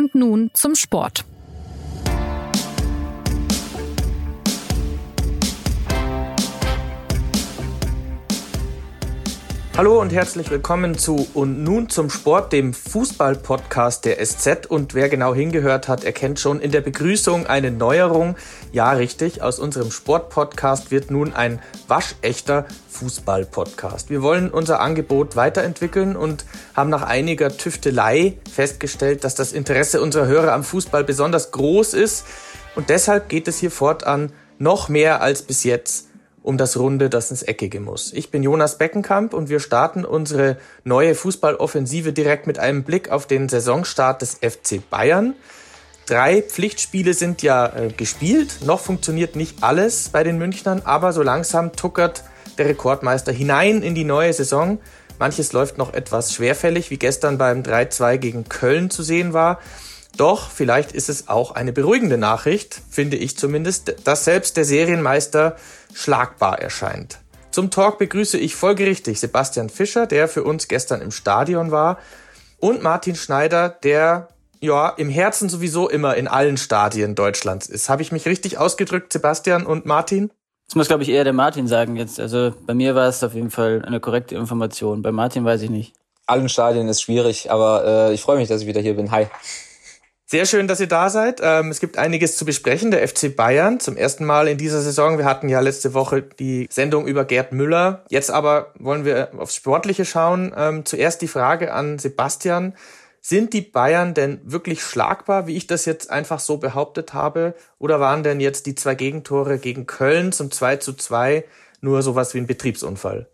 Und nun zum Sport. Hallo und herzlich willkommen zu Und nun zum Sport, dem Fußball-Podcast der SZ. Und wer genau hingehört hat, erkennt schon in der Begrüßung eine Neuerung. Ja, richtig, aus unserem Sport-Podcast wird nun ein waschechter Fußball-Podcast. Wir wollen unser Angebot weiterentwickeln und haben nach einiger Tüftelei festgestellt, dass das Interesse unserer Hörer am Fußball besonders groß ist. Und deshalb geht es hier fortan noch mehr als bis jetzt um das Runde, das ins Eckige muss. Ich bin Jonas Beckenkamp und wir starten unsere neue Fußballoffensive direkt mit einem Blick auf den Saisonstart des FC Bayern. Drei Pflichtspiele sind ja äh, gespielt. Noch funktioniert nicht alles bei den Münchnern, aber so langsam tuckert der Rekordmeister hinein in die neue Saison. Manches läuft noch etwas schwerfällig, wie gestern beim 3-2 gegen Köln zu sehen war. Doch vielleicht ist es auch eine beruhigende Nachricht, finde ich zumindest, dass selbst der Serienmeister schlagbar erscheint. Zum Talk begrüße ich folgerichtig Sebastian Fischer, der für uns gestern im Stadion war, und Martin Schneider, der ja im Herzen sowieso immer in allen Stadien Deutschlands ist. Habe ich mich richtig ausgedrückt, Sebastian und Martin? Das muss, glaube ich, eher der Martin sagen jetzt. Also bei mir war es auf jeden Fall eine korrekte Information. Bei Martin weiß ich nicht. Allen Stadien ist schwierig, aber äh, ich freue mich, dass ich wieder hier bin. Hi. Sehr schön, dass ihr da seid. Ähm, es gibt einiges zu besprechen. Der FC Bayern zum ersten Mal in dieser Saison. Wir hatten ja letzte Woche die Sendung über Gerd Müller. Jetzt aber wollen wir aufs Sportliche schauen. Ähm, zuerst die Frage an Sebastian. Sind die Bayern denn wirklich schlagbar, wie ich das jetzt einfach so behauptet habe? Oder waren denn jetzt die zwei Gegentore gegen Köln zum 2 zu 2 nur sowas wie ein Betriebsunfall?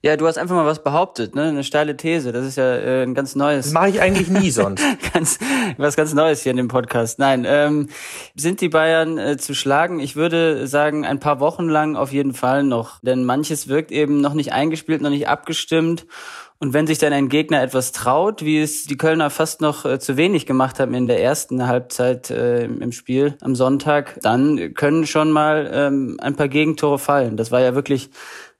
Ja, du hast einfach mal was behauptet, ne? Eine steile These. Das ist ja äh, ein ganz neues. Das mache ich eigentlich nie sonst. ganz, was ganz Neues hier in dem Podcast. Nein, ähm, sind die Bayern äh, zu schlagen? Ich würde sagen, ein paar Wochen lang auf jeden Fall noch. Denn manches wirkt eben noch nicht eingespielt, noch nicht abgestimmt. Und wenn sich dann ein Gegner etwas traut, wie es die Kölner fast noch äh, zu wenig gemacht haben in der ersten Halbzeit äh, im Spiel am Sonntag, dann können schon mal ähm, ein paar Gegentore fallen. Das war ja wirklich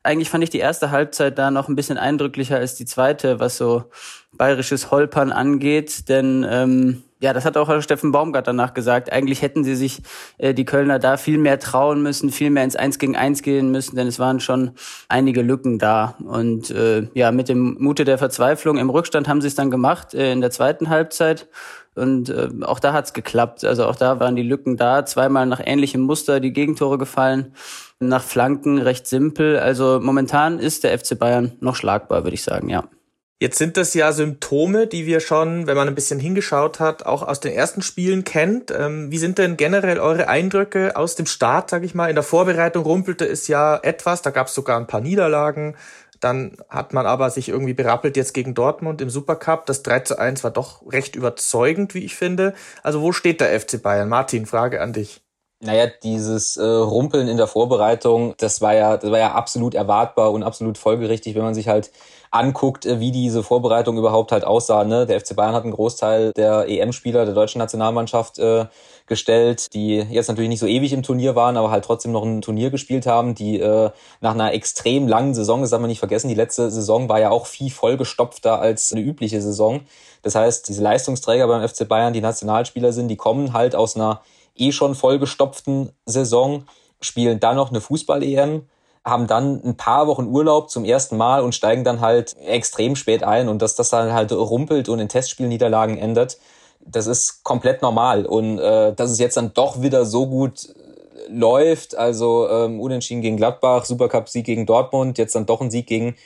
eigentlich fand ich die erste Halbzeit da noch ein bisschen eindrücklicher als die zweite, was so bayerisches Holpern angeht. Denn ähm, ja, das hat auch Steffen Baumgart danach gesagt. Eigentlich hätten sie sich äh, die Kölner da viel mehr trauen müssen, viel mehr ins Eins gegen Eins gehen müssen, denn es waren schon einige Lücken da. Und äh, ja, mit dem Mute der Verzweiflung im Rückstand haben sie es dann gemacht äh, in der zweiten Halbzeit. Und äh, auch da hat's geklappt. Also auch da waren die Lücken da. Zweimal nach ähnlichem Muster die Gegentore gefallen. Nach Flanken recht simpel. Also momentan ist der FC Bayern noch schlagbar, würde ich sagen, ja. Jetzt sind das ja Symptome, die wir schon, wenn man ein bisschen hingeschaut hat, auch aus den ersten Spielen kennt. Ähm, wie sind denn generell eure Eindrücke aus dem Start, sag ich mal? In der Vorbereitung rumpelte es ja etwas, da gab es sogar ein paar Niederlagen. Dann hat man aber sich irgendwie berappelt jetzt gegen Dortmund im Supercup. Das 3 zu 1 war doch recht überzeugend, wie ich finde. Also wo steht der FC Bayern? Martin, Frage an dich. Naja, dieses äh, Rumpeln in der Vorbereitung, das war ja, das war ja absolut erwartbar und absolut folgerichtig, wenn man sich halt anguckt, äh, wie diese Vorbereitung überhaupt halt aussah. Ne? Der FC Bayern hat einen Großteil der EM-Spieler der deutschen Nationalmannschaft äh, gestellt, die jetzt natürlich nicht so ewig im Turnier waren, aber halt trotzdem noch ein Turnier gespielt haben, die äh, nach einer extrem langen Saison, das darf man nicht vergessen, die letzte Saison war ja auch viel vollgestopfter als eine übliche Saison. Das heißt, diese Leistungsträger beim FC Bayern, die Nationalspieler sind, die kommen halt aus einer eh schon vollgestopften Saison, spielen dann noch eine Fußball-EM, haben dann ein paar Wochen Urlaub zum ersten Mal und steigen dann halt extrem spät ein. Und dass das dann halt rumpelt und in Testspielniederlagen ändert, das ist komplett normal. Und äh, dass es jetzt dann doch wieder so gut läuft, also ähm, Unentschieden gegen Gladbach, Supercup-Sieg gegen Dortmund, jetzt dann doch ein Sieg gegen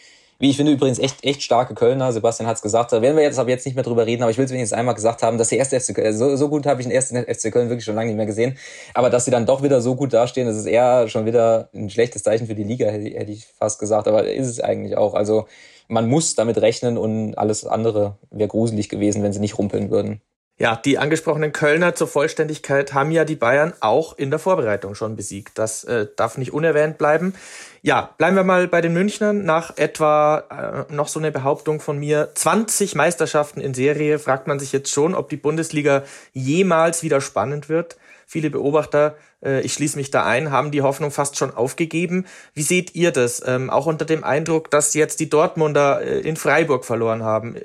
wie ich finde übrigens echt, echt starke Kölner. Sebastian hat es gesagt. Da werden wir jetzt aber jetzt nicht mehr drüber reden, aber ich will es wenigstens einmal gesagt haben, dass der erste FC Köln, so, so gut habe ich den ersten FC Köln wirklich schon lange nicht mehr gesehen. Aber dass sie dann doch wieder so gut dastehen, das ist eher schon wieder ein schlechtes Zeichen für die Liga, hätte ich fast gesagt. Aber ist es eigentlich auch. Also man muss damit rechnen und alles andere wäre gruselig gewesen, wenn sie nicht rumpeln würden. Ja, die angesprochenen Kölner zur Vollständigkeit haben ja die Bayern auch in der Vorbereitung schon besiegt. Das äh, darf nicht unerwähnt bleiben. Ja, bleiben wir mal bei den Münchnern. Nach etwa äh, noch so eine Behauptung von mir, 20 Meisterschaften in Serie, fragt man sich jetzt schon, ob die Bundesliga jemals wieder spannend wird. Viele Beobachter, äh, ich schließe mich da ein, haben die Hoffnung fast schon aufgegeben. Wie seht ihr das? Ähm, auch unter dem Eindruck, dass jetzt die Dortmunder äh, in Freiburg verloren haben.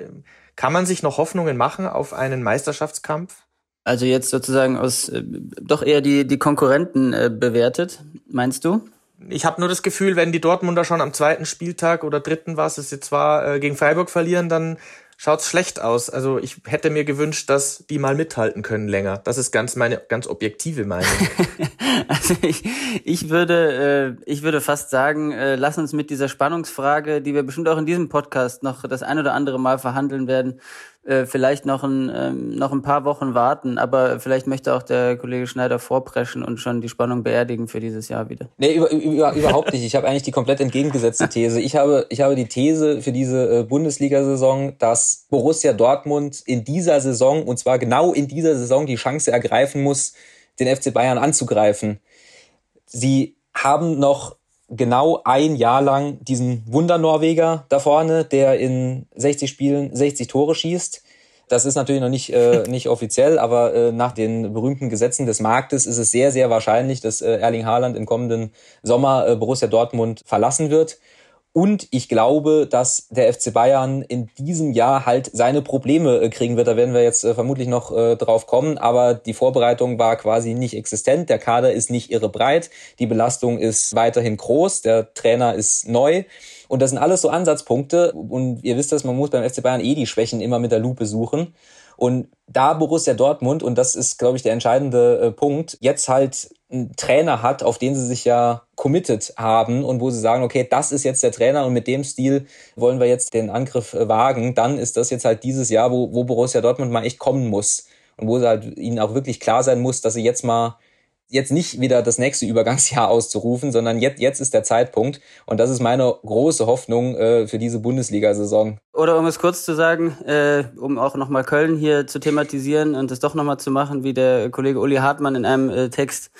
Kann man sich noch Hoffnungen machen auf einen Meisterschaftskampf? Also jetzt sozusagen aus äh, doch eher die, die Konkurrenten äh, bewertet, meinst du? Ich habe nur das Gefühl, wenn die Dortmunder schon am zweiten Spieltag oder dritten, was es jetzt war, äh, gegen Freiburg verlieren, dann schaut's schlecht aus. Also ich hätte mir gewünscht, dass die mal mithalten können länger. Das ist ganz meine ganz objektive Meinung. also ich, ich würde äh, ich würde fast sagen, äh, lass uns mit dieser Spannungsfrage, die wir bestimmt auch in diesem Podcast noch das ein oder andere Mal verhandeln werden, äh, vielleicht noch ein, ähm, noch ein paar Wochen warten, aber vielleicht möchte auch der Kollege Schneider vorpreschen und schon die Spannung beerdigen für dieses Jahr wieder. Nee, über, über, überhaupt nicht. Ich habe eigentlich die komplett entgegengesetzte These. Ich habe, ich habe die These für diese äh, Bundesliga-Saison, dass Borussia Dortmund in dieser Saison, und zwar genau in dieser Saison, die Chance ergreifen muss, den FC Bayern anzugreifen. Sie haben noch genau ein Jahr lang diesen Wunder-Norweger da vorne, der in 60 Spielen 60 Tore schießt. Das ist natürlich noch nicht, äh, nicht offiziell, aber äh, nach den berühmten Gesetzen des Marktes ist es sehr, sehr wahrscheinlich, dass äh, Erling Haaland im kommenden Sommer äh, Borussia Dortmund verlassen wird. Und ich glaube, dass der FC Bayern in diesem Jahr halt seine Probleme äh, kriegen wird. Da werden wir jetzt äh, vermutlich noch äh, drauf kommen. Aber die Vorbereitung war quasi nicht existent. Der Kader ist nicht irre breit. Die Belastung ist weiterhin groß. Der Trainer ist neu. Und das sind alles so Ansatzpunkte. Und ihr wisst das, man muss beim FC Bayern eh die Schwächen immer mit der Lupe suchen. Und da Borussia Dortmund, und das ist, glaube ich, der entscheidende äh, Punkt, jetzt halt einen Trainer hat, auf den sie sich ja committed haben und wo sie sagen, okay, das ist jetzt der Trainer und mit dem Stil wollen wir jetzt den Angriff äh, wagen, dann ist das jetzt halt dieses Jahr, wo, wo Borussia Dortmund mal echt kommen muss. Und wo sie halt ihnen auch wirklich klar sein muss, dass sie jetzt mal jetzt nicht wieder das nächste Übergangsjahr auszurufen, sondern jetzt, jetzt ist der Zeitpunkt. Und das ist meine große Hoffnung äh, für diese Bundesliga-Saison. Oder um es kurz zu sagen, äh, um auch nochmal Köln hier zu thematisieren und es doch nochmal zu machen, wie der Kollege Uli Hartmann in einem äh, Text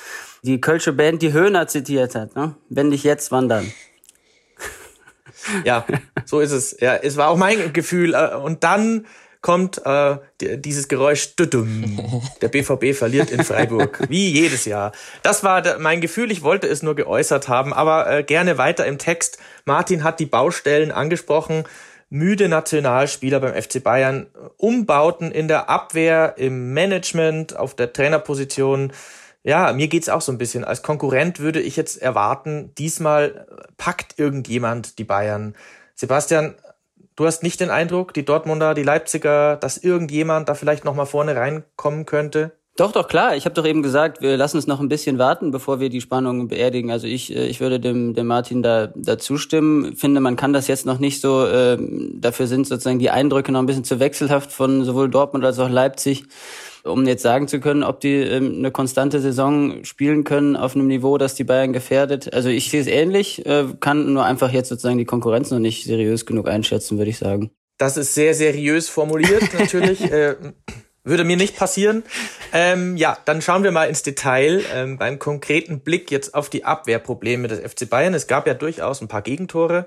die Kölsche Band die Höhner zitiert hat. Ne? Wenn nicht jetzt, wann dann? Ja, so ist es. Ja, es war auch mein Gefühl. Äh, und dann kommt äh, dieses Geräusch. Der BVB verliert in Freiburg, wie jedes Jahr. Das war mein Gefühl. Ich wollte es nur geäußert haben, aber äh, gerne weiter im Text. Martin hat die Baustellen angesprochen. Müde Nationalspieler beim FC Bayern, Umbauten in der Abwehr, im Management, auf der Trainerposition. Ja, mir geht's auch so ein bisschen. Als Konkurrent würde ich jetzt erwarten, diesmal packt irgendjemand die Bayern. Sebastian, Du hast nicht den Eindruck, die Dortmunder, die Leipziger, dass irgendjemand da vielleicht noch mal vorne reinkommen könnte? Doch, doch, klar. Ich habe doch eben gesagt, wir lassen uns noch ein bisschen warten, bevor wir die Spannung beerdigen. Also ich, äh, ich würde dem, dem Martin da, da zustimmen. Finde, man kann das jetzt noch nicht so, äh, dafür sind sozusagen die Eindrücke noch ein bisschen zu wechselhaft von sowohl Dortmund als auch Leipzig um jetzt sagen zu können, ob die ähm, eine konstante Saison spielen können auf einem Niveau, das die Bayern gefährdet. Also ich sehe es ähnlich, äh, kann nur einfach jetzt sozusagen die Konkurrenz noch nicht seriös genug einschätzen, würde ich sagen. Das ist sehr seriös formuliert, natürlich. äh, würde mir nicht passieren. Ähm, ja, dann schauen wir mal ins Detail ähm, beim konkreten Blick jetzt auf die Abwehrprobleme des FC Bayern. Es gab ja durchaus ein paar Gegentore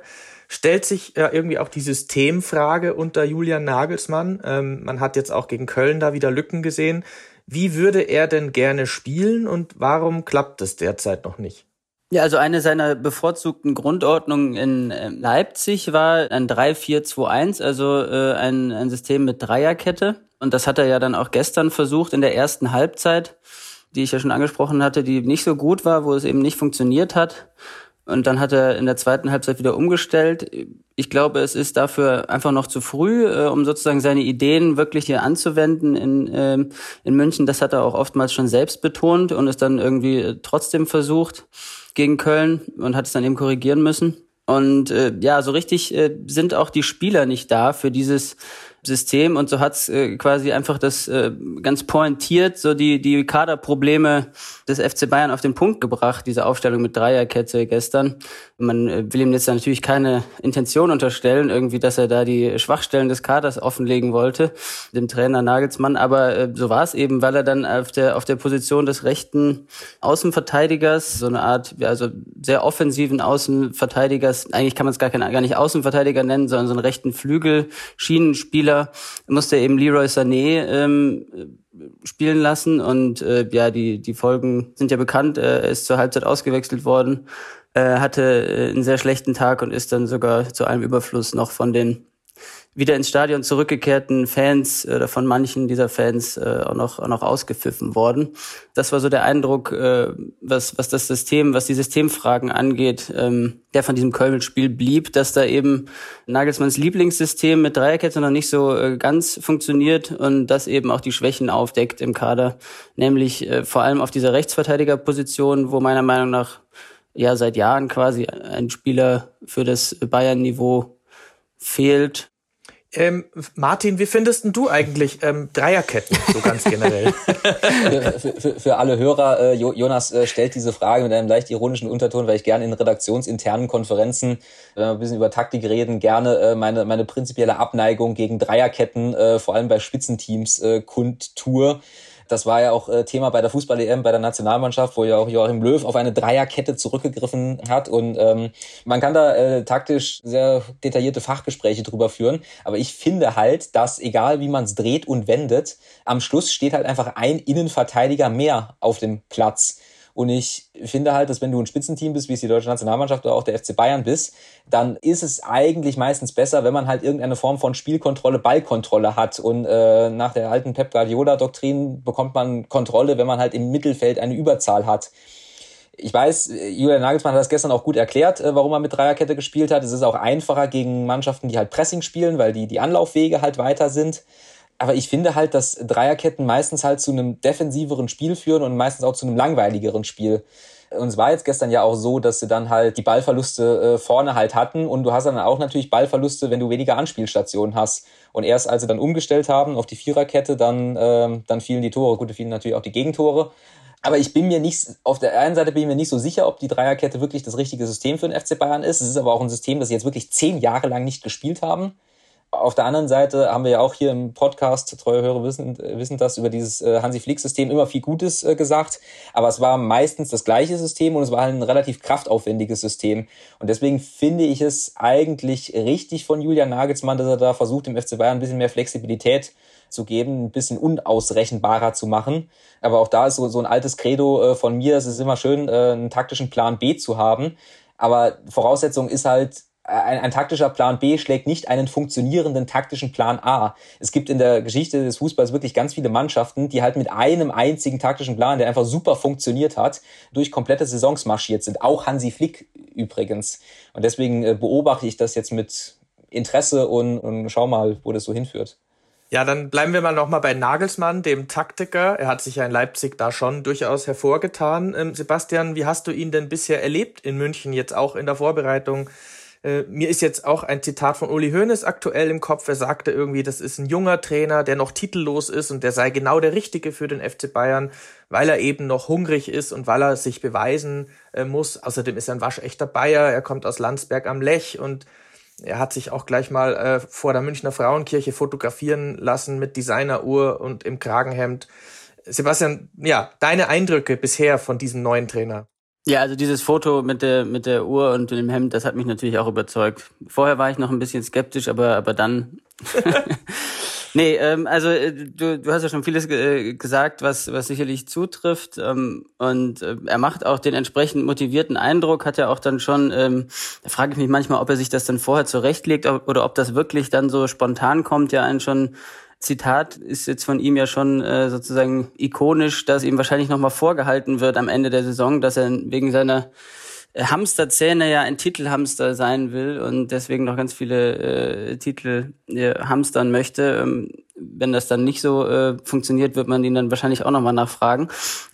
stellt sich ja irgendwie auch die Systemfrage unter Julian Nagelsmann. Ähm, man hat jetzt auch gegen Köln da wieder Lücken gesehen. Wie würde er denn gerne spielen und warum klappt es derzeit noch nicht? Ja, also eine seiner bevorzugten Grundordnungen in äh, Leipzig war ein 3-4-2-1, also äh, ein, ein System mit Dreierkette. Und das hat er ja dann auch gestern versucht in der ersten Halbzeit, die ich ja schon angesprochen hatte, die nicht so gut war, wo es eben nicht funktioniert hat. Und dann hat er in der zweiten Halbzeit wieder umgestellt. Ich glaube, es ist dafür einfach noch zu früh, äh, um sozusagen seine Ideen wirklich hier anzuwenden in, äh, in München. Das hat er auch oftmals schon selbst betont und es dann irgendwie äh, trotzdem versucht gegen Köln und hat es dann eben korrigieren müssen. Und äh, ja, so richtig äh, sind auch die Spieler nicht da für dieses System und so hat's äh, quasi einfach das äh, ganz pointiert so die die Kaderprobleme des FC Bayern auf den Punkt gebracht, diese Aufstellung mit Dreierkette gestern. Man äh, will ihm jetzt natürlich keine Intention unterstellen, irgendwie, dass er da die Schwachstellen des Kaders offenlegen wollte, dem Trainer Nagelsmann, aber äh, so war es eben, weil er dann auf der auf der Position des rechten Außenverteidigers, so eine Art, also sehr offensiven Außenverteidigers, eigentlich kann man es gar, gar nicht Außenverteidiger nennen, sondern so einen rechten Flügel, Schienenspieler Spieler musste eben Leroy Sané ähm, spielen lassen und äh, ja, die, die Folgen sind ja bekannt. Er ist zur Halbzeit ausgewechselt worden, äh, hatte einen sehr schlechten Tag und ist dann sogar zu einem Überfluss noch von den wieder ins Stadion zurückgekehrten Fans oder von manchen dieser Fans äh, auch noch auch noch ausgepfiffen worden. Das war so der Eindruck, äh, was was das System, was die Systemfragen angeht, ähm, der von diesem Köln-Spiel blieb, dass da eben Nagelsmanns Lieblingssystem mit Dreierkette noch nicht so äh, ganz funktioniert und das eben auch die Schwächen aufdeckt im Kader, nämlich äh, vor allem auf dieser Rechtsverteidigerposition, wo meiner Meinung nach ja seit Jahren quasi ein Spieler für das Bayern-Niveau fehlt ähm, Martin, wie findest du eigentlich ähm, Dreierketten so ganz generell? für, für, für, alle Hörer, äh, Jonas äh, stellt diese Frage mit einem leicht ironischen Unterton, weil ich gerne in redaktionsinternen Konferenzen, wenn wir ein bisschen über Taktik reden, gerne äh, meine, meine prinzipielle Abneigung gegen Dreierketten, äh, vor allem bei Spitzenteams, äh, kundtue. Das war ja auch äh, Thema bei der Fußball-EM, bei der Nationalmannschaft, wo ja auch Joachim Löw auf eine Dreierkette zurückgegriffen hat. Und ähm, man kann da äh, taktisch sehr detaillierte Fachgespräche drüber führen. Aber ich finde halt, dass egal wie man es dreht und wendet, am Schluss steht halt einfach ein Innenverteidiger mehr auf dem Platz. Und ich finde halt, dass wenn du ein Spitzenteam bist, wie es die deutsche Nationalmannschaft oder auch der FC Bayern bist, dann ist es eigentlich meistens besser, wenn man halt irgendeine Form von Spielkontrolle, Ballkontrolle hat. Und äh, nach der alten Pep Guardiola-Doktrin bekommt man Kontrolle, wenn man halt im Mittelfeld eine Überzahl hat. Ich weiß, Julian Nagelsmann hat das gestern auch gut erklärt, äh, warum er mit Dreierkette gespielt hat. Es ist auch einfacher gegen Mannschaften, die halt Pressing spielen, weil die, die Anlaufwege halt weiter sind aber ich finde halt, dass Dreierketten meistens halt zu einem defensiveren Spiel führen und meistens auch zu einem langweiligeren Spiel. Und es war jetzt gestern ja auch so, dass sie dann halt die Ballverluste äh, vorne halt hatten und du hast dann auch natürlich Ballverluste, wenn du weniger Anspielstationen hast. Und erst als sie dann umgestellt haben auf die Viererkette, dann, ähm, dann fielen die Tore. Gut, da fielen natürlich auch die Gegentore. Aber ich bin mir nicht, auf der einen Seite bin ich mir nicht so sicher, ob die Dreierkette wirklich das richtige System für den FC Bayern ist. Es ist aber auch ein System, das sie jetzt wirklich zehn Jahre lang nicht gespielt haben. Auf der anderen Seite haben wir ja auch hier im Podcast, treue Hörer wissen, wissen das, über dieses äh, Hansi-Flick-System immer viel Gutes äh, gesagt. Aber es war meistens das gleiche System und es war halt ein relativ kraftaufwendiges System. Und deswegen finde ich es eigentlich richtig von Julian Nagelsmann, dass er da versucht, dem FC Bayern ein bisschen mehr Flexibilität zu geben, ein bisschen unausrechenbarer zu machen. Aber auch da ist so, so ein altes Credo äh, von mir, es ist immer schön, einen taktischen Plan B zu haben. Aber Voraussetzung ist halt, ein, ein taktischer Plan B schlägt nicht einen funktionierenden taktischen Plan A. Es gibt in der Geschichte des Fußballs wirklich ganz viele Mannschaften, die halt mit einem einzigen taktischen Plan, der einfach super funktioniert hat, durch komplette Saisons marschiert sind. Auch Hansi Flick übrigens. Und deswegen äh, beobachte ich das jetzt mit Interesse und, und schau mal, wo das so hinführt. Ja, dann bleiben wir mal nochmal bei Nagelsmann, dem Taktiker. Er hat sich ja in Leipzig da schon durchaus hervorgetan. Ähm, Sebastian, wie hast du ihn denn bisher erlebt in München, jetzt auch in der Vorbereitung? Äh, mir ist jetzt auch ein Zitat von Uli Hoeneß aktuell im Kopf. Er sagte irgendwie, das ist ein junger Trainer, der noch titellos ist und der sei genau der Richtige für den FC Bayern, weil er eben noch hungrig ist und weil er sich beweisen äh, muss. Außerdem ist er ein waschechter Bayer. Er kommt aus Landsberg am Lech und er hat sich auch gleich mal äh, vor der Münchner Frauenkirche fotografieren lassen mit Designeruhr und im Kragenhemd. Sebastian, ja, deine Eindrücke bisher von diesem neuen Trainer? Ja, also dieses Foto mit der mit der Uhr und dem Hemd, das hat mich natürlich auch überzeugt. Vorher war ich noch ein bisschen skeptisch, aber aber dann. nee, ähm, also äh, du, du hast ja schon vieles äh, gesagt, was was sicherlich zutrifft ähm, und äh, er macht auch den entsprechend motivierten Eindruck. Hat ja auch dann schon. Ähm, da frage ich mich manchmal, ob er sich das dann vorher zurechtlegt oder ob das wirklich dann so spontan kommt. Ja, einen schon Zitat ist jetzt von ihm ja schon äh, sozusagen ikonisch, dass ihm wahrscheinlich nochmal vorgehalten wird am Ende der Saison, dass er wegen seiner äh, Hamsterzähne ja ein Titelhamster sein will und deswegen noch ganz viele äh, Titel äh, hamstern möchte. Ähm, wenn das dann nicht so äh, funktioniert, wird man ihn dann wahrscheinlich auch nochmal nachfragen.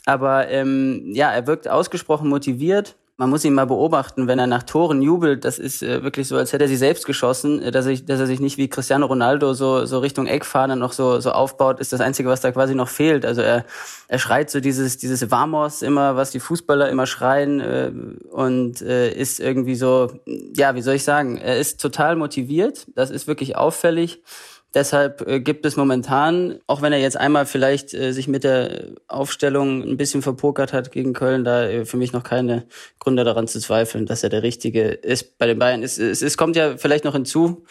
Aber ähm, ja, er wirkt ausgesprochen motiviert man muss ihn mal beobachten, wenn er nach Toren jubelt, das ist äh, wirklich so, als hätte er sie selbst geschossen, äh, dass, ich, dass er sich nicht wie Cristiano Ronaldo so, so Richtung Eckfahne noch so, so aufbaut, ist das Einzige, was da quasi noch fehlt. Also er, er schreit so dieses, dieses Vamos immer, was die Fußballer immer schreien äh, und äh, ist irgendwie so, ja, wie soll ich sagen, er ist total motiviert, das ist wirklich auffällig. Deshalb äh, gibt es momentan, auch wenn er jetzt einmal vielleicht äh, sich mit der Aufstellung ein bisschen verpokert hat gegen Köln, da äh, für mich noch keine Gründe daran zu zweifeln, dass er der Richtige ist bei den Bayern. Es, es, es kommt ja vielleicht noch hinzu,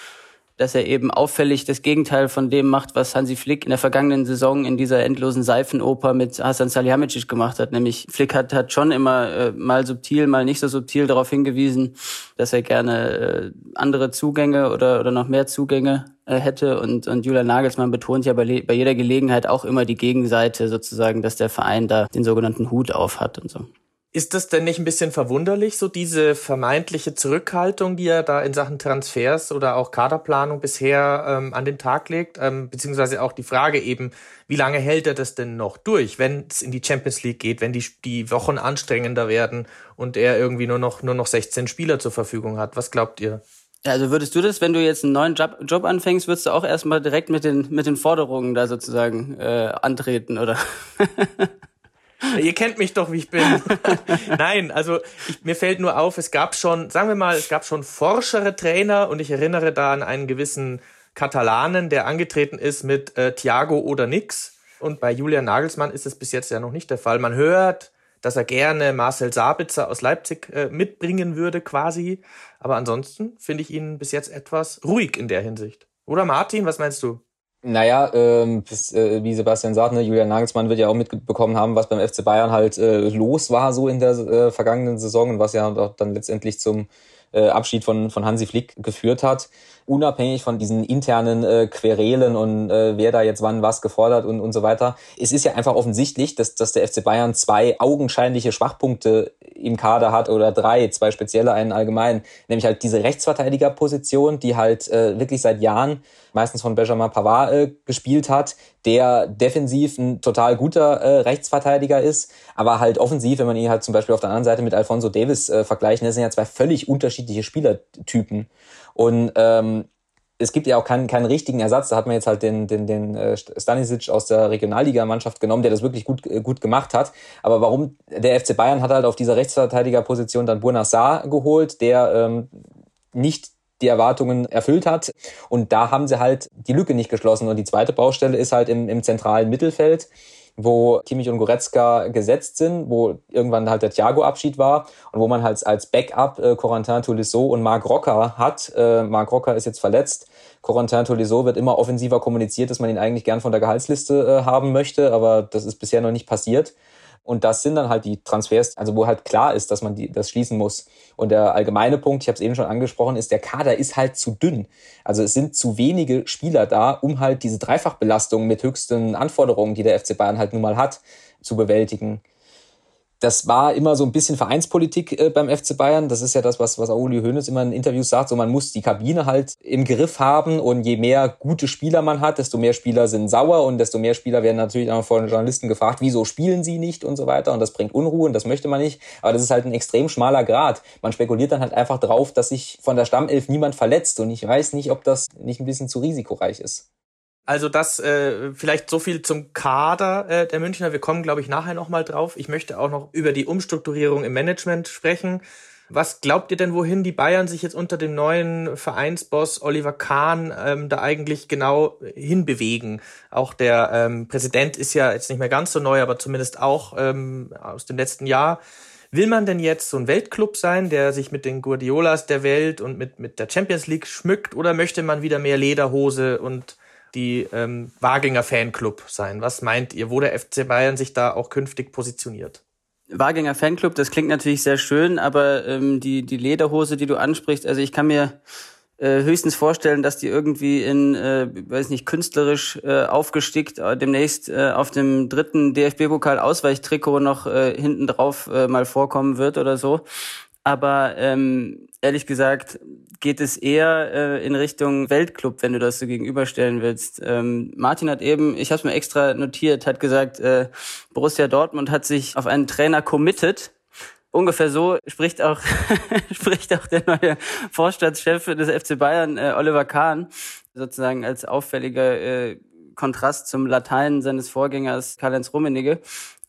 dass er eben auffällig das Gegenteil von dem macht, was Hansi Flick in der vergangenen Saison in dieser endlosen Seifenoper mit Hasan Salihamidzic gemacht hat. Nämlich Flick hat, hat schon immer äh, mal subtil, mal nicht so subtil darauf hingewiesen, dass er gerne äh, andere Zugänge oder, oder noch mehr Zugänge äh, hätte. Und, und Julian Nagelsmann betont ja bei, bei jeder Gelegenheit auch immer die Gegenseite sozusagen, dass der Verein da den sogenannten Hut auf hat und so. Ist das denn nicht ein bisschen verwunderlich, so diese vermeintliche Zurückhaltung, die er da in Sachen Transfers oder auch Kaderplanung bisher ähm, an den Tag legt? Ähm, beziehungsweise auch die Frage eben, wie lange hält er das denn noch durch, wenn es in die Champions League geht, wenn die, die Wochen anstrengender werden und er irgendwie nur noch, nur noch 16 Spieler zur Verfügung hat? Was glaubt ihr? Also würdest du das, wenn du jetzt einen neuen Job, Job anfängst, würdest du auch erstmal direkt mit den, mit den Forderungen da sozusagen äh, antreten, oder? Ihr kennt mich doch, wie ich bin. Nein, also ich, mir fällt nur auf, es gab schon, sagen wir mal, es gab schon forschere Trainer und ich erinnere da an einen gewissen Katalanen, der angetreten ist mit äh, Thiago oder nix. Und bei Julian Nagelsmann ist es bis jetzt ja noch nicht der Fall. Man hört, dass er gerne Marcel Sabitzer aus Leipzig äh, mitbringen würde, quasi. Aber ansonsten finde ich ihn bis jetzt etwas ruhig in der Hinsicht. Oder Martin, was meinst du? Naja, ähm, das, äh, wie Sebastian sagt, ne, Julian Nagelsmann wird ja auch mitbekommen haben, was beim FC Bayern halt äh, los war so in der äh, vergangenen Saison und was ja auch dann letztendlich zum äh, Abschied von, von Hansi Flick geführt hat unabhängig von diesen internen äh, Querelen und äh, wer da jetzt wann was gefordert und, und so weiter. Es ist ja einfach offensichtlich, dass, dass der FC Bayern zwei augenscheinliche Schwachpunkte im Kader hat oder drei, zwei spezielle, einen allgemein, nämlich halt diese Rechtsverteidigerposition, die halt äh, wirklich seit Jahren meistens von Benjamin Pavard äh, gespielt hat, der defensiv ein total guter äh, Rechtsverteidiger ist, aber halt offensiv, wenn man ihn halt zum Beispiel auf der anderen Seite mit Alfonso Davis äh, vergleicht, das sind ja zwei völlig unterschiedliche Spielertypen. Und ähm, es gibt ja auch keinen, keinen richtigen Ersatz. Da hat man jetzt halt den, den, den äh, Stanisic aus der Regionalliga-Mannschaft genommen, der das wirklich gut, äh, gut gemacht hat. Aber warum der FC Bayern hat halt auf dieser Rechtsverteidigerposition dann Burna Saar geholt, der ähm, nicht die Erwartungen erfüllt hat. Und da haben sie halt die Lücke nicht geschlossen. Und die zweite Baustelle ist halt im, im zentralen Mittelfeld wo Kimmich und Goretzka gesetzt sind, wo irgendwann halt der Thiago-Abschied war und wo man halt als Backup äh, Corentin Tolisso und Marc Rocker hat. Äh, Marc Rocker ist jetzt verletzt. Corentin Tolisso wird immer offensiver kommuniziert, dass man ihn eigentlich gern von der Gehaltsliste äh, haben möchte, aber das ist bisher noch nicht passiert. Und das sind dann halt die Transfers, also wo halt klar ist, dass man die, das schließen muss. Und der allgemeine Punkt, ich habe es eben schon angesprochen, ist, der Kader ist halt zu dünn. Also es sind zu wenige Spieler da, um halt diese Dreifachbelastung mit höchsten Anforderungen, die der FC Bayern halt nun mal hat, zu bewältigen das war immer so ein bisschen Vereinspolitik äh, beim FC Bayern. Das ist ja das, was, was Uli Hoeneß immer in Interviews sagt. So, man muss die Kabine halt im Griff haben und je mehr gute Spieler man hat, desto mehr Spieler sind sauer und desto mehr Spieler werden natürlich auch von Journalisten gefragt, wieso spielen sie nicht und so weiter. Und das bringt Unruhe und das möchte man nicht. Aber das ist halt ein extrem schmaler Grad. Man spekuliert dann halt einfach drauf, dass sich von der Stammelf niemand verletzt und ich weiß nicht, ob das nicht ein bisschen zu risikoreich ist. Also das äh, vielleicht so viel zum Kader äh, der Münchner. Wir kommen, glaube ich, nachher nochmal drauf. Ich möchte auch noch über die Umstrukturierung im Management sprechen. Was glaubt ihr denn, wohin die Bayern sich jetzt unter dem neuen Vereinsboss Oliver Kahn ähm, da eigentlich genau hinbewegen? Auch der ähm, Präsident ist ja jetzt nicht mehr ganz so neu, aber zumindest auch ähm, aus dem letzten Jahr. Will man denn jetzt so ein Weltclub sein, der sich mit den Guardiolas der Welt und mit, mit der Champions League schmückt, oder möchte man wieder mehr Lederhose und die ähm, Waginger Fanclub sein. Was meint ihr, wo der FC Bayern sich da auch künftig positioniert? Waginger Fanclub, das klingt natürlich sehr schön, aber ähm, die, die Lederhose, die du ansprichst, also ich kann mir äh, höchstens vorstellen, dass die irgendwie in, äh, weiß nicht, künstlerisch äh, aufgestickt äh, demnächst äh, auf dem dritten DFB-Pokal-Ausweichtrikot noch äh, hinten drauf äh, mal vorkommen wird oder so. Aber ähm, ehrlich gesagt geht es eher äh, in Richtung Weltclub, wenn du das so gegenüberstellen willst. Ähm, Martin hat eben, ich habe es mir extra notiert, hat gesagt, äh, Borussia Dortmund hat sich auf einen Trainer committed. Ungefähr so spricht auch spricht auch der neue Vorstandschef des FC Bayern, äh, Oliver Kahn, sozusagen als auffälliger äh, Kontrast zum Latein seines Vorgängers Karl-Heinz Rummenigge.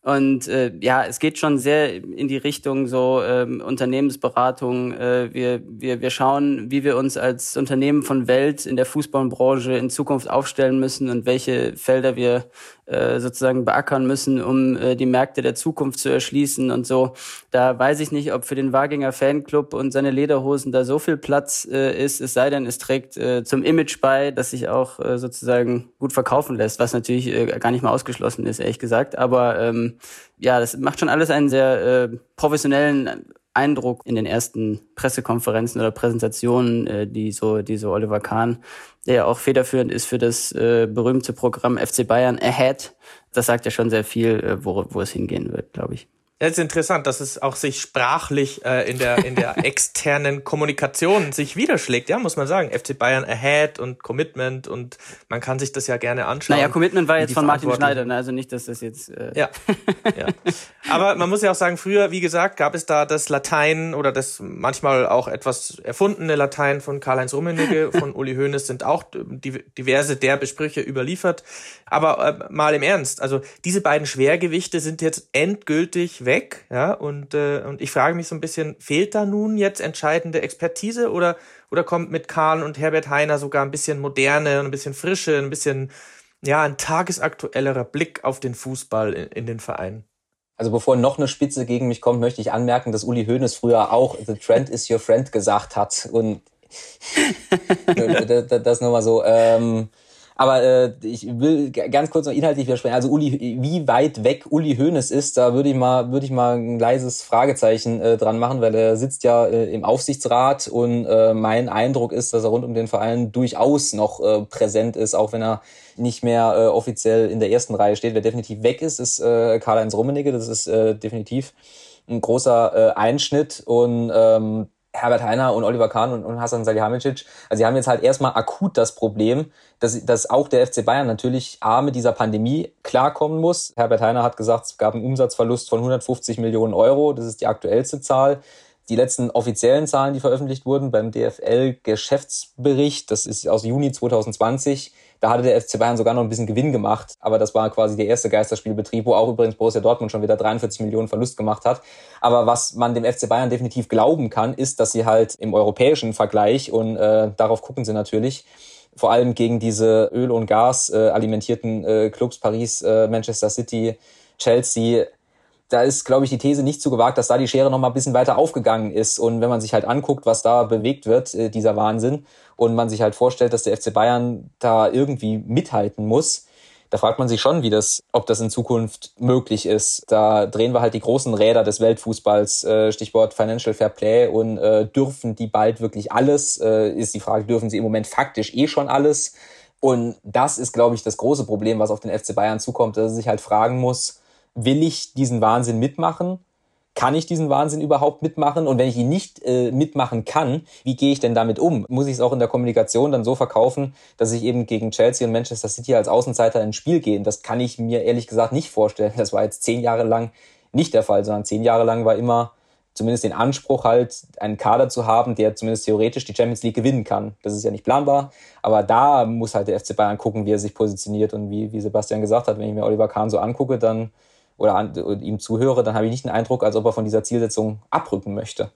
Und äh, ja, es geht schon sehr in die Richtung so ähm, Unternehmensberatung. Äh, wir, wir, wir schauen, wie wir uns als Unternehmen von Welt in der Fußballbranche in Zukunft aufstellen müssen und welche Felder wir äh, sozusagen beackern müssen, um äh, die Märkte der Zukunft zu erschließen und so. Da weiß ich nicht, ob für den Waginger Fanclub und seine Lederhosen da so viel Platz äh, ist, es sei denn, es trägt äh, zum Image bei, dass sich auch äh, sozusagen gut verkaufen lässt, was natürlich äh, gar nicht mal ausgeschlossen ist, ehrlich gesagt. Aber ähm, ja, das macht schon alles einen sehr äh, professionellen Eindruck in den ersten Pressekonferenzen oder Präsentationen, äh, die so, die so Oliver Kahn, der ja auch federführend ist für das äh, berühmte Programm FC Bayern Ahead, das sagt ja schon sehr viel, äh, wo, wo es hingehen wird, glaube ich. Ja, es ist interessant, dass es auch sich sprachlich äh, in der in der externen Kommunikation sich widerschlägt, ja, muss man sagen. FC Bayern ahead und Commitment und man kann sich das ja gerne anschauen. Naja, Commitment war jetzt von Martin Schneider, ne? also nicht, dass das jetzt. Äh ja. ja. Aber man muss ja auch sagen, früher, wie gesagt, gab es da das Latein oder das manchmal auch etwas erfundene Latein von Karl-Heinz Rummenigge, von Uli Hoeneß sind auch diverse derbe Sprüche überliefert. Aber äh, mal im Ernst, also diese beiden Schwergewichte sind jetzt endgültig weg, ja, und, äh, und ich frage mich so ein bisschen, fehlt da nun jetzt entscheidende Expertise oder, oder kommt mit Kahn und Herbert Heiner sogar ein bisschen moderne, ein bisschen frische, ein bisschen, ja, ein tagesaktuellerer Blick auf den Fußball in, in den Vereinen? Also bevor noch eine Spitze gegen mich kommt, möchte ich anmerken, dass Uli Hoeneß früher auch The Trend is your friend gesagt hat und das, das nur mal so. Ähm, aber äh, ich will ganz kurz noch inhaltlich widersprechen. Also Uli, wie weit weg Uli Hoeneß ist, da würde ich mal, würde ich mal ein leises Fragezeichen äh, dran machen, weil er sitzt ja äh, im Aufsichtsrat und äh, mein Eindruck ist, dass er rund um den Verein durchaus noch äh, präsent ist, auch wenn er nicht mehr äh, offiziell in der ersten Reihe steht. Wer definitiv weg ist, ist äh, Karl-Heinz Rummenigge. Das ist äh, definitiv ein großer äh, Einschnitt und ähm, Herbert Heiner und Oliver Kahn und, und Hasan Salihamidzic, also sie haben jetzt halt erstmal akut das Problem, dass, dass auch der FC Bayern natürlich A mit dieser Pandemie klarkommen muss. Herbert Heiner hat gesagt, es gab einen Umsatzverlust von 150 Millionen Euro, das ist die aktuellste Zahl. Die letzten offiziellen Zahlen, die veröffentlicht wurden beim DFL-Geschäftsbericht, das ist aus Juni 2020, da hatte der FC Bayern sogar noch ein bisschen Gewinn gemacht, aber das war quasi der erste Geisterspielbetrieb, wo auch übrigens Borussia Dortmund schon wieder 43 Millionen Verlust gemacht hat. Aber was man dem FC Bayern definitiv glauben kann, ist, dass sie halt im europäischen Vergleich, und äh, darauf gucken sie natürlich, vor allem gegen diese Öl- und Gas äh, alimentierten äh, Clubs Paris, äh, Manchester City, Chelsea, da ist, glaube ich, die These nicht zu gewagt, dass da die Schere noch mal ein bisschen weiter aufgegangen ist. Und wenn man sich halt anguckt, was da bewegt wird, äh, dieser Wahnsinn, und man sich halt vorstellt, dass der FC Bayern da irgendwie mithalten muss, da fragt man sich schon, wie das, ob das in Zukunft möglich ist. Da drehen wir halt die großen Räder des Weltfußballs, äh, Stichwort Financial Fair Play und äh, dürfen die bald wirklich alles? Äh, ist die Frage, dürfen sie im Moment faktisch eh schon alles? Und das ist, glaube ich, das große Problem, was auf den FC Bayern zukommt, dass er sich halt fragen muss, will ich diesen Wahnsinn mitmachen? Kann ich diesen Wahnsinn überhaupt mitmachen? Und wenn ich ihn nicht äh, mitmachen kann, wie gehe ich denn damit um? Muss ich es auch in der Kommunikation dann so verkaufen, dass ich eben gegen Chelsea und Manchester City als Außenseiter ins Spiel gehe? Das kann ich mir ehrlich gesagt nicht vorstellen. Das war jetzt zehn Jahre lang nicht der Fall, sondern zehn Jahre lang war immer zumindest den Anspruch halt, einen Kader zu haben, der zumindest theoretisch die Champions League gewinnen kann. Das ist ja nicht planbar, aber da muss halt der FC Bayern gucken, wie er sich positioniert und wie, wie Sebastian gesagt hat, wenn ich mir Oliver Kahn so angucke, dann oder, an, ihm zuhöre, dann habe ich nicht den Eindruck, als ob er von dieser Zielsetzung abrücken möchte.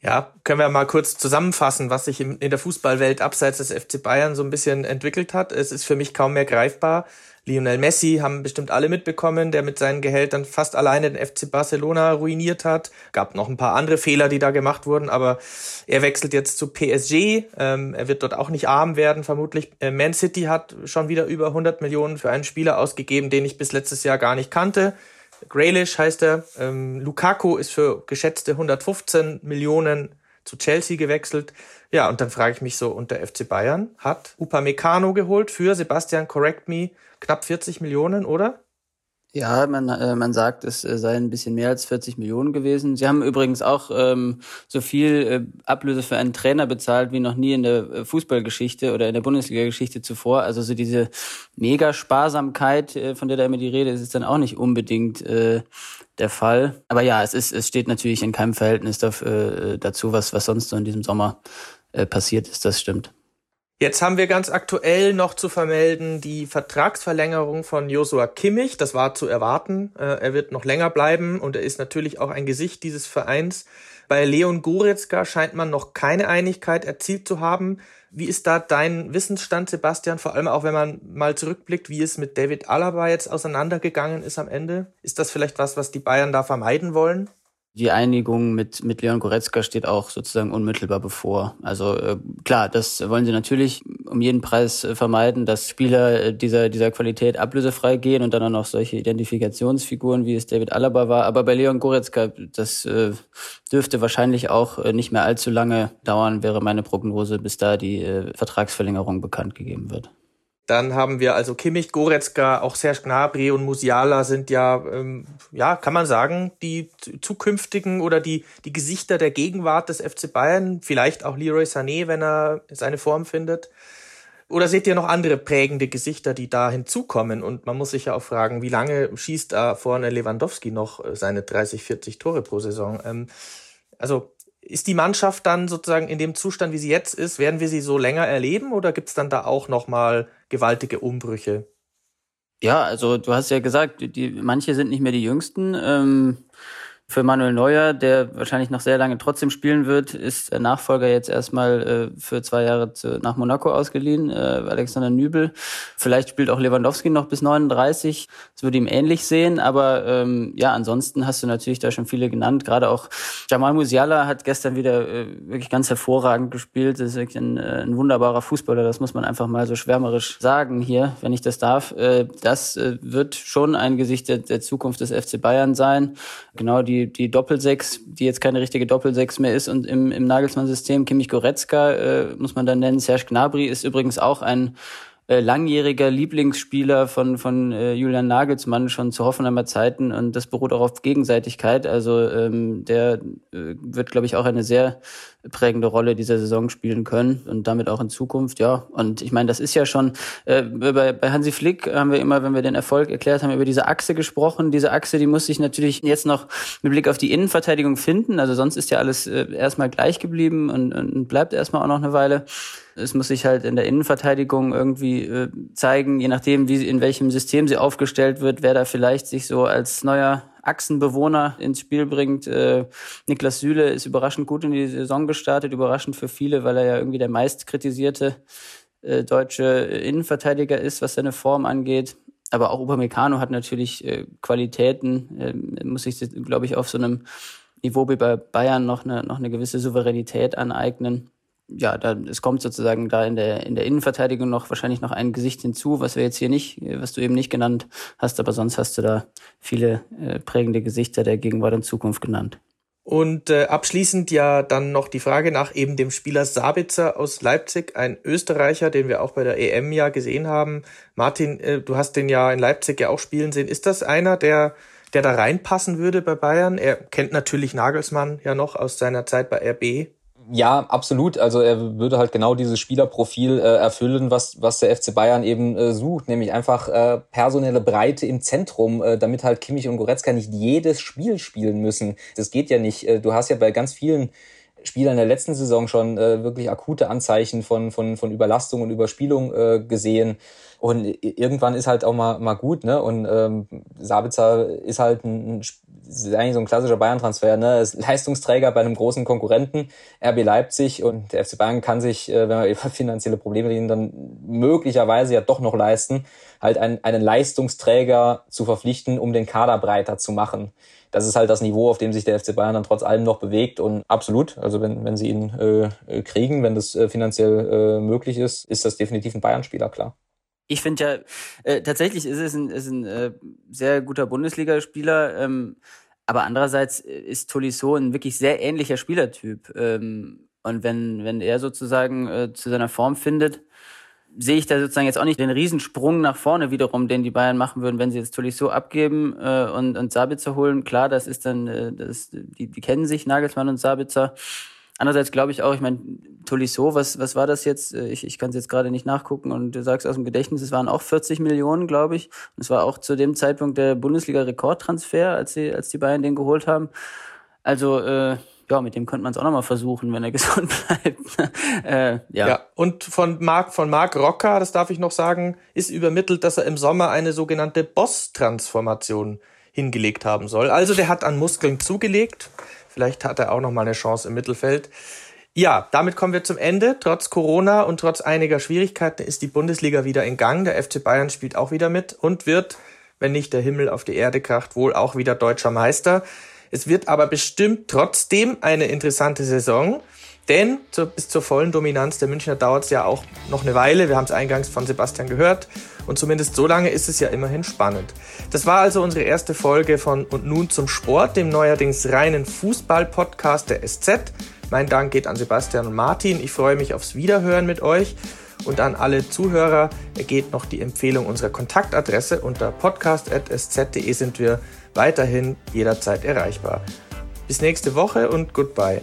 Ja, können wir mal kurz zusammenfassen, was sich in der Fußballwelt abseits des FC Bayern so ein bisschen entwickelt hat. Es ist für mich kaum mehr greifbar. Lionel Messi haben bestimmt alle mitbekommen, der mit seinen Gehältern fast alleine den FC Barcelona ruiniert hat. Gab noch ein paar andere Fehler, die da gemacht wurden, aber er wechselt jetzt zu PSG. Ähm, er wird dort auch nicht arm werden, vermutlich. Äh, Man City hat schon wieder über 100 Millionen für einen Spieler ausgegeben, den ich bis letztes Jahr gar nicht kannte. Graylish heißt er. Ähm, Lukaku ist für geschätzte 115 Millionen zu Chelsea gewechselt. Ja, und dann frage ich mich so, und der FC Bayern hat Upamecano geholt für Sebastian Correct Me knapp 40 Millionen, oder? Ja, man, äh, man sagt, es äh, seien ein bisschen mehr als 40 Millionen gewesen. Sie haben übrigens auch ähm, so viel äh, Ablöse für einen Trainer bezahlt wie noch nie in der äh, Fußballgeschichte oder in der Bundesliga-Geschichte zuvor. Also so diese Mega-Sparsamkeit, äh, von der da immer die Rede ist, ist dann auch nicht unbedingt äh, der Fall. Aber ja, es ist, es steht natürlich in keinem Verhältnis dafür, äh, dazu, was, was sonst so in diesem Sommer äh, passiert ist. Das stimmt. Jetzt haben wir ganz aktuell noch zu vermelden die Vertragsverlängerung von Joshua Kimmich. Das war zu erwarten. Äh, er wird noch länger bleiben und er ist natürlich auch ein Gesicht dieses Vereins. Bei Leon Goretzka scheint man noch keine Einigkeit erzielt zu haben. Wie ist da dein Wissensstand, Sebastian? Vor allem auch, wenn man mal zurückblickt, wie es mit David Alaba jetzt auseinandergegangen ist am Ende. Ist das vielleicht was, was die Bayern da vermeiden wollen? Die Einigung mit, mit Leon Goretzka steht auch sozusagen unmittelbar bevor. Also äh, klar, das wollen sie natürlich um jeden Preis äh, vermeiden, dass Spieler äh, dieser, dieser Qualität ablösefrei gehen und dann auch noch solche Identifikationsfiguren, wie es David Alaba war. Aber bei Leon Goretzka, das äh, dürfte wahrscheinlich auch äh, nicht mehr allzu lange dauern, wäre meine Prognose, bis da die äh, Vertragsverlängerung bekannt gegeben wird. Dann haben wir also Kimmich, Goretzka, auch Serge Gnabry und Musiala sind ja, ähm, ja, kann man sagen, die zukünftigen oder die, die Gesichter der Gegenwart des FC Bayern. Vielleicht auch Leroy Sané, wenn er seine Form findet. Oder seht ihr noch andere prägende Gesichter, die da hinzukommen? Und man muss sich ja auch fragen, wie lange schießt da vorne Lewandowski noch äh, seine 30, 40 Tore pro Saison? Ähm, also ist die Mannschaft dann sozusagen in dem Zustand, wie sie jetzt ist, werden wir sie so länger erleben oder gibt es dann da auch nochmal gewaltige Umbrüche? Ja, also du hast ja gesagt, die, manche sind nicht mehr die Jüngsten. Ähm, für Manuel Neuer, der wahrscheinlich noch sehr lange trotzdem spielen wird, ist der Nachfolger jetzt erstmal äh, für zwei Jahre zu, nach Monaco ausgeliehen, äh, Alexander Nübel. Vielleicht spielt auch Lewandowski noch bis 39. Das würde ihm ähnlich sehen, aber ähm, ja, ansonsten hast du natürlich da schon viele genannt. Gerade auch Jamal Musiala hat gestern wieder äh, wirklich ganz hervorragend gespielt. Das ist wirklich ein, äh, ein wunderbarer Fußballer. Das muss man einfach mal so schwärmerisch sagen hier, wenn ich das darf. Äh, das äh, wird schon ein Gesicht der, der Zukunft des FC Bayern sein. Genau die die, Doppelsechs, die jetzt keine richtige Doppelsechs mehr ist und im, im Nagelsmann-System, Kimmich Goretzka äh, muss man dann nennen. Serge Gnabry ist übrigens auch ein äh, langjähriger Lieblingsspieler von, von äh, Julian Nagelsmann schon zu Hoffenheimer Zeiten und das beruht auch auf Gegenseitigkeit. Also ähm, der äh, wird, glaube ich, auch eine sehr prägende Rolle dieser Saison spielen können und damit auch in Zukunft, ja. Und ich meine, das ist ja schon, äh, bei, bei Hansi Flick haben wir immer, wenn wir den Erfolg erklärt haben, über diese Achse gesprochen. Diese Achse, die muss sich natürlich jetzt noch mit Blick auf die Innenverteidigung finden. Also sonst ist ja alles äh, erstmal gleich geblieben und, und bleibt erstmal auch noch eine Weile. Es muss sich halt in der Innenverteidigung irgendwie äh, zeigen, je nachdem, wie in welchem System sie aufgestellt wird, wer da vielleicht sich so als neuer Achsenbewohner ins Spiel bringt. Äh, Niklas Süle ist überraschend gut in die Saison gestartet, überraschend für viele, weil er ja irgendwie der meist kritisierte äh, deutsche Innenverteidiger ist, was seine Form angeht. Aber auch Upamecano hat natürlich äh, Qualitäten, äh, muss sich, glaube ich, auf so einem Niveau wie bei Bayern noch eine, noch eine gewisse Souveränität aneignen ja, da, es kommt sozusagen da in der, in der Innenverteidigung noch wahrscheinlich noch ein Gesicht hinzu, was wir jetzt hier nicht, was du eben nicht genannt hast, aber sonst hast du da viele äh, prägende Gesichter der Gegenwart und Zukunft genannt. Und äh, abschließend ja dann noch die Frage nach eben dem Spieler Sabitzer aus Leipzig, ein Österreicher, den wir auch bei der EM ja gesehen haben. Martin, äh, du hast den ja in Leipzig ja auch spielen sehen. Ist das einer, der, der da reinpassen würde bei Bayern? Er kennt natürlich Nagelsmann ja noch aus seiner Zeit bei RB. Ja, absolut. Also er würde halt genau dieses Spielerprofil äh, erfüllen, was, was der FC Bayern eben äh, sucht, nämlich einfach äh, personelle Breite im Zentrum, äh, damit halt Kimmich und Goretzka nicht jedes Spiel spielen müssen. Das geht ja nicht. Äh, du hast ja bei ganz vielen Spielern der letzten Saison schon äh, wirklich akute Anzeichen von, von, von Überlastung und Überspielung äh, gesehen. Und irgendwann ist halt auch mal, mal gut, ne? Und ähm, Sabitzer ist halt ein, ist eigentlich so ein klassischer Bayern-Transfer, ne? Ist Leistungsträger bei einem großen Konkurrenten, RB Leipzig und der FC Bayern kann sich, äh, wenn wir über finanzielle Probleme reden, dann möglicherweise ja doch noch leisten, halt einen, einen Leistungsträger zu verpflichten, um den Kader breiter zu machen. Das ist halt das Niveau, auf dem sich der FC Bayern dann trotz allem noch bewegt und absolut, also wenn, wenn sie ihn äh, kriegen, wenn das äh, finanziell äh, möglich ist, ist das definitiv ein Bayern-Spieler, klar. Ich finde ja, äh, tatsächlich ist es ein, ist ein äh, sehr guter Bundesligaspieler, ähm, aber andererseits ist Tolisso ein wirklich sehr ähnlicher Spielertyp. Ähm, und wenn, wenn er sozusagen äh, zu seiner Form findet, sehe ich da sozusagen jetzt auch nicht den Riesensprung nach vorne wiederum, den die Bayern machen würden, wenn sie jetzt Tolisso abgeben äh, und, und Sabitzer holen. Klar, das ist dann, äh, das, die, die kennen sich, Nagelsmann und Sabitzer. Andererseits glaube ich auch, ich meine, Tolisso, was, was war das jetzt? Äh, ich, ich kann es jetzt gerade nicht nachgucken und du sagst aus dem Gedächtnis, es waren auch 40 Millionen, glaube ich. Und es war auch zu dem Zeitpunkt der Bundesliga-Rekordtransfer, als, sie, als die Bayern den geholt haben. Also äh, ja, mit dem könnte man es auch nochmal versuchen, wenn er gesund bleibt. äh, ja. ja. Und von Marc, von Marc Rocker, das darf ich noch sagen, ist übermittelt, dass er im Sommer eine sogenannte Boss-Transformation hingelegt haben soll. Also der hat an Muskeln zugelegt. Vielleicht hat er auch nochmal eine Chance im Mittelfeld. Ja, damit kommen wir zum Ende. Trotz Corona und trotz einiger Schwierigkeiten ist die Bundesliga wieder in Gang. Der FC Bayern spielt auch wieder mit und wird, wenn nicht der Himmel auf die Erde kracht, wohl auch wieder deutscher Meister. Es wird aber bestimmt trotzdem eine interessante Saison, denn zu, bis zur vollen Dominanz der Münchner dauert es ja auch noch eine Weile. Wir haben es eingangs von Sebastian gehört und zumindest so lange ist es ja immerhin spannend. Das war also unsere erste Folge von Und nun zum Sport, dem neuerdings reinen Fußball-Podcast der SZ. Mein Dank geht an Sebastian und Martin. Ich freue mich aufs Wiederhören mit euch. Und an alle Zuhörer ergeht noch die Empfehlung unserer Kontaktadresse. Unter podcast.sz.de sind wir weiterhin jederzeit erreichbar. Bis nächste Woche und goodbye.